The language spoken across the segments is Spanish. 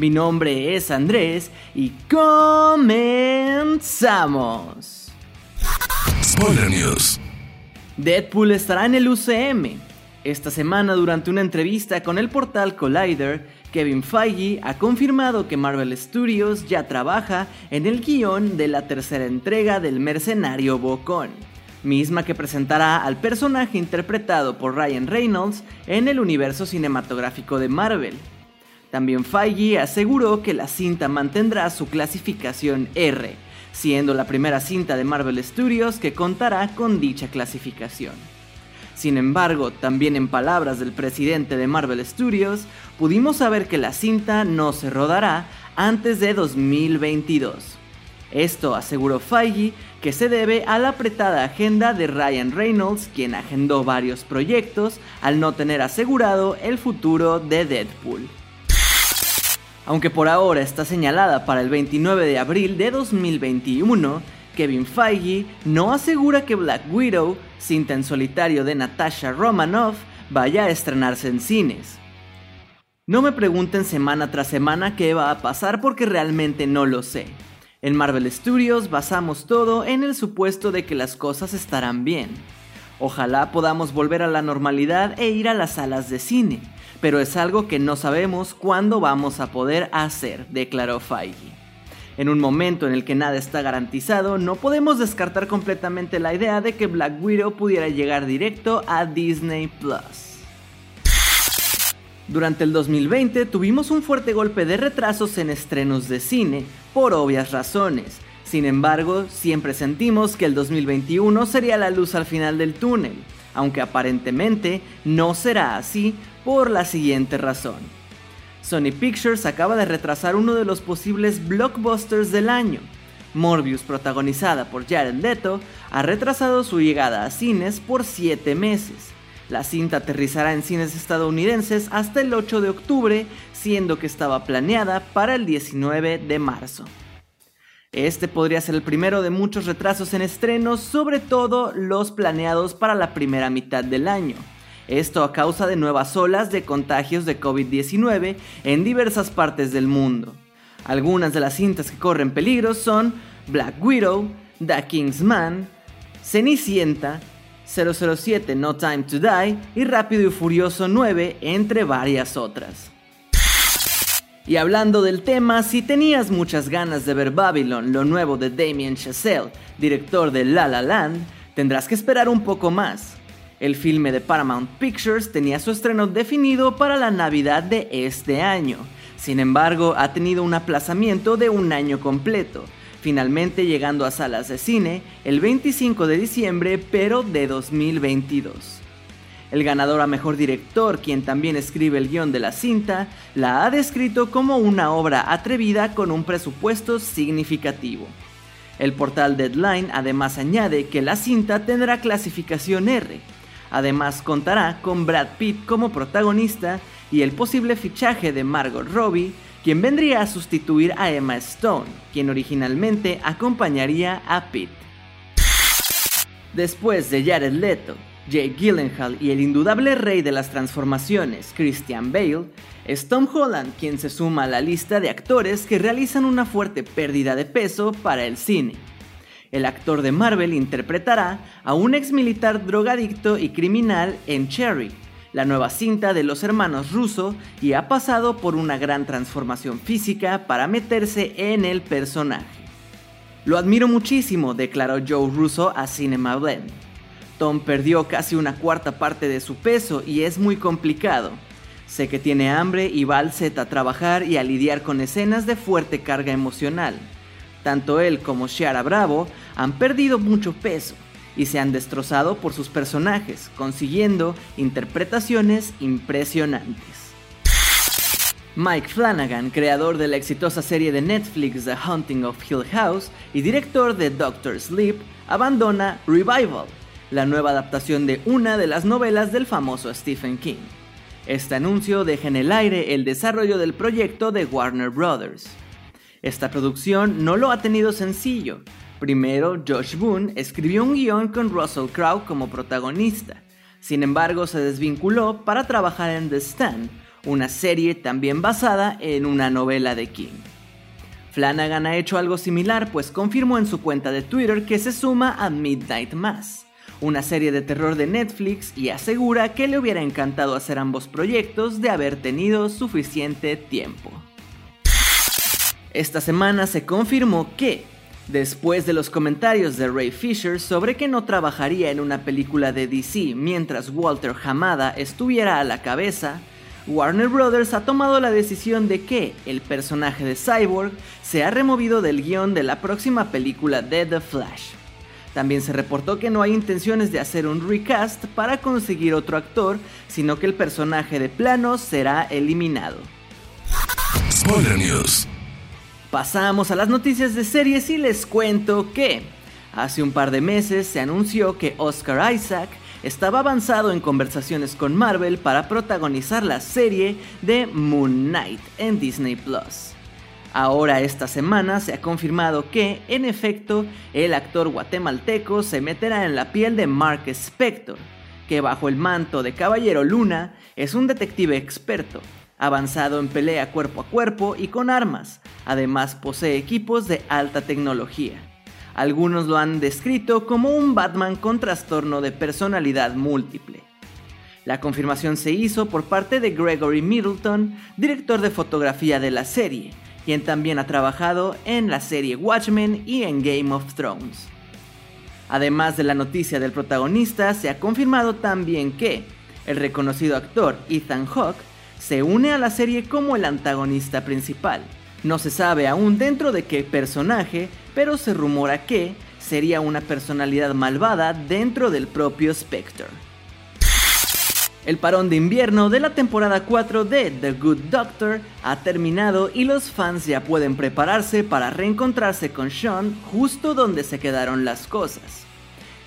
Mi nombre es Andrés y comenzamos. Spoiler News. Deadpool estará en el UCM. Esta semana, durante una entrevista con el portal Collider, Kevin Feige ha confirmado que Marvel Studios ya trabaja en el guion de la tercera entrega del mercenario Bocón, misma que presentará al personaje interpretado por Ryan Reynolds en el universo cinematográfico de Marvel. También Feige aseguró que la cinta mantendrá su clasificación R, siendo la primera cinta de Marvel Studios que contará con dicha clasificación. Sin embargo, también en palabras del presidente de Marvel Studios, pudimos saber que la cinta no se rodará antes de 2022. Esto aseguró Feige que se debe a la apretada agenda de Ryan Reynolds, quien agendó varios proyectos al no tener asegurado el futuro de Deadpool aunque por ahora está señalada para el 29 de abril de 2021, Kevin Feige no asegura que Black Widow, cinta en solitario de Natasha Romanoff, vaya a estrenarse en cines. No me pregunten semana tras semana qué va a pasar porque realmente no lo sé. En Marvel Studios basamos todo en el supuesto de que las cosas estarán bien. Ojalá podamos volver a la normalidad e ir a las salas de cine, pero es algo que no sabemos cuándo vamos a poder hacer, declaró Feige. En un momento en el que nada está garantizado, no podemos descartar completamente la idea de que Black Widow pudiera llegar directo a Disney Plus. Durante el 2020 tuvimos un fuerte golpe de retrasos en estrenos de cine, por obvias razones. Sin embargo, siempre sentimos que el 2021 sería la luz al final del túnel, aunque aparentemente no será así por la siguiente razón. Sony Pictures acaba de retrasar uno de los posibles blockbusters del año. Morbius, protagonizada por Jared Leto, ha retrasado su llegada a cines por 7 meses. La cinta aterrizará en cines estadounidenses hasta el 8 de octubre, siendo que estaba planeada para el 19 de marzo. Este podría ser el primero de muchos retrasos en estrenos, sobre todo los planeados para la primera mitad del año. Esto a causa de nuevas olas de contagios de COVID-19 en diversas partes del mundo. Algunas de las cintas que corren peligro son Black Widow, The King's Man, Cenicienta, 007 No Time to Die y Rápido y Furioso 9, entre varias otras. Y hablando del tema, si tenías muchas ganas de ver Babylon, lo nuevo de Damien Chazelle, director de La La Land, tendrás que esperar un poco más. El filme de Paramount Pictures tenía su estreno definido para la Navidad de este año. Sin embargo, ha tenido un aplazamiento de un año completo, finalmente llegando a salas de cine el 25 de diciembre, pero de 2022. El ganador a Mejor Director, quien también escribe el guion de la cinta, la ha descrito como una obra atrevida con un presupuesto significativo. El portal Deadline además añade que la cinta tendrá clasificación R, Además contará con Brad Pitt como protagonista y el posible fichaje de Margot Robbie, quien vendría a sustituir a Emma Stone, quien originalmente acompañaría a Pitt. Después de Jared Leto, Jake Gyllenhaal y el indudable rey de las transformaciones, Christian Bale, es Tom Holland quien se suma a la lista de actores que realizan una fuerte pérdida de peso para el cine el actor de Marvel interpretará a un ex militar drogadicto y criminal en Cherry, la nueva cinta de los hermanos Russo, y ha pasado por una gran transformación física para meterse en el personaje. Lo admiro muchísimo, declaró Joe Russo a Cinema Blend. Tom perdió casi una cuarta parte de su peso y es muy complicado. Sé que tiene hambre y va al set a trabajar y a lidiar con escenas de fuerte carga emocional. Tanto él como Shara Bravo han perdido mucho peso y se han destrozado por sus personajes, consiguiendo interpretaciones impresionantes. Mike Flanagan, creador de la exitosa serie de Netflix The Haunting of Hill House y director de Doctor Sleep, abandona Revival, la nueva adaptación de una de las novelas del famoso Stephen King. Este anuncio deja en el aire el desarrollo del proyecto de Warner Brothers. Esta producción no lo ha tenido sencillo. Primero, Josh Boone escribió un guion con Russell Crowe como protagonista. Sin embargo, se desvinculó para trabajar en The Stand, una serie también basada en una novela de King. Flanagan ha hecho algo similar, pues confirmó en su cuenta de Twitter que se suma a Midnight Mass, una serie de terror de Netflix, y asegura que le hubiera encantado hacer ambos proyectos de haber tenido suficiente tiempo. Esta semana se confirmó que, después de los comentarios de Ray Fisher sobre que no trabajaría en una película de DC mientras Walter Hamada estuviera a la cabeza, Warner Brothers ha tomado la decisión de que el personaje de Cyborg sea removido del guion de la próxima película de The Flash. También se reportó que no hay intenciones de hacer un recast para conseguir otro actor, sino que el personaje de plano será eliminado. News. Pasamos a las noticias de series y les cuento que hace un par de meses se anunció que Oscar Isaac estaba avanzado en conversaciones con Marvel para protagonizar la serie de Moon Knight en Disney Plus. Ahora esta semana se ha confirmado que, en efecto, el actor guatemalteco se meterá en la piel de Mark Spector, que bajo el manto de Caballero Luna es un detective experto, avanzado en pelea cuerpo a cuerpo y con armas, además posee equipos de alta tecnología. Algunos lo han descrito como un Batman con trastorno de personalidad múltiple. La confirmación se hizo por parte de Gregory Middleton, director de fotografía de la serie, quien también ha trabajado en la serie Watchmen y en Game of Thrones. Además de la noticia del protagonista, se ha confirmado también que el reconocido actor Ethan Hawke se une a la serie como el antagonista principal. No se sabe aún dentro de qué personaje, pero se rumora que sería una personalidad malvada dentro del propio Spectre. El parón de invierno de la temporada 4 de The Good Doctor ha terminado y los fans ya pueden prepararse para reencontrarse con Sean justo donde se quedaron las cosas.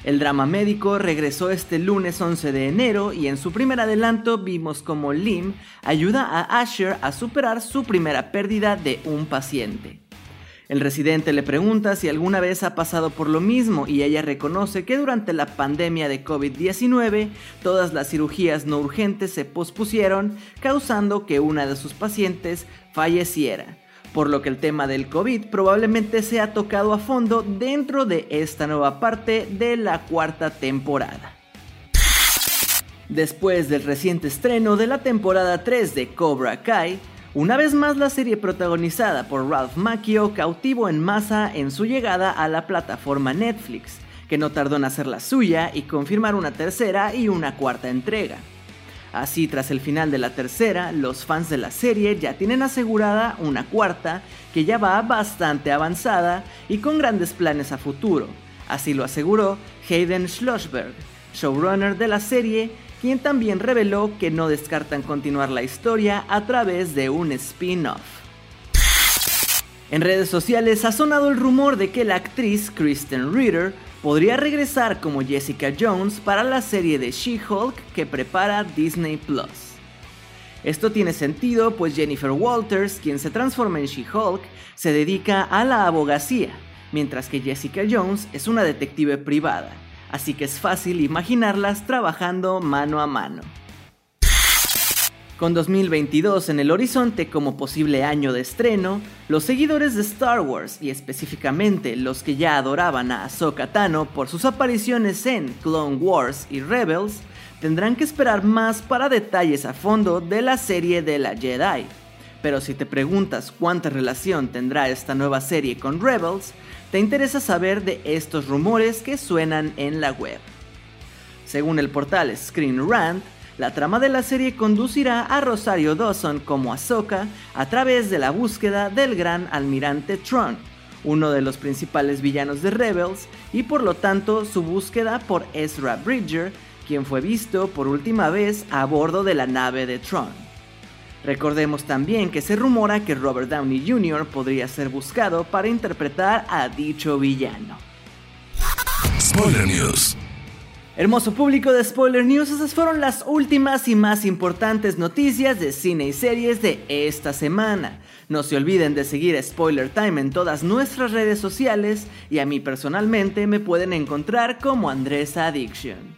El drama médico regresó este lunes 11 de enero y en su primer adelanto vimos como Lim ayuda a Asher a superar su primera pérdida de un paciente. El residente le pregunta si alguna vez ha pasado por lo mismo y ella reconoce que durante la pandemia de COVID-19 todas las cirugías no urgentes se pospusieron causando que una de sus pacientes falleciera por lo que el tema del COVID probablemente sea tocado a fondo dentro de esta nueva parte de la cuarta temporada. Después del reciente estreno de la temporada 3 de Cobra Kai, una vez más la serie protagonizada por Ralph Macchio cautivó en masa en su llegada a la plataforma Netflix, que no tardó en hacer la suya y confirmar una tercera y una cuarta entrega. Así, tras el final de la tercera, los fans de la serie ya tienen asegurada una cuarta que ya va bastante avanzada y con grandes planes a futuro. Así lo aseguró Hayden Schlossberg, showrunner de la serie, quien también reveló que no descartan continuar la historia a través de un spin-off. En redes sociales ha sonado el rumor de que la actriz Kristen Ritter podría regresar como Jessica Jones para la serie de She-Hulk que prepara Disney Plus. Esto tiene sentido pues Jennifer Walters, quien se transforma en She-Hulk, se dedica a la abogacía, mientras que Jessica Jones es una detective privada, así que es fácil imaginarlas trabajando mano a mano. Con 2022 en el horizonte como posible año de estreno, los seguidores de Star Wars y específicamente los que ya adoraban a Ahsoka Tano por sus apariciones en Clone Wars y Rebels, tendrán que esperar más para detalles a fondo de la serie de la Jedi. Pero si te preguntas cuánta relación tendrá esta nueva serie con Rebels, te interesa saber de estos rumores que suenan en la web. Según el portal Screen Rant, la trama de la serie conducirá a Rosario Dawson como Ahsoka a través de la búsqueda del gran almirante Tron, uno de los principales villanos de Rebels, y por lo tanto su búsqueda por Ezra Bridger, quien fue visto por última vez a bordo de la nave de Tron. Recordemos también que se rumora que Robert Downey Jr. podría ser buscado para interpretar a dicho villano. Spoiler News. Hermoso público de Spoiler News, esas fueron las últimas y más importantes noticias de cine y series de esta semana. No se olviden de seguir Spoiler Time en todas nuestras redes sociales y a mí personalmente me pueden encontrar como Andrés Addiction.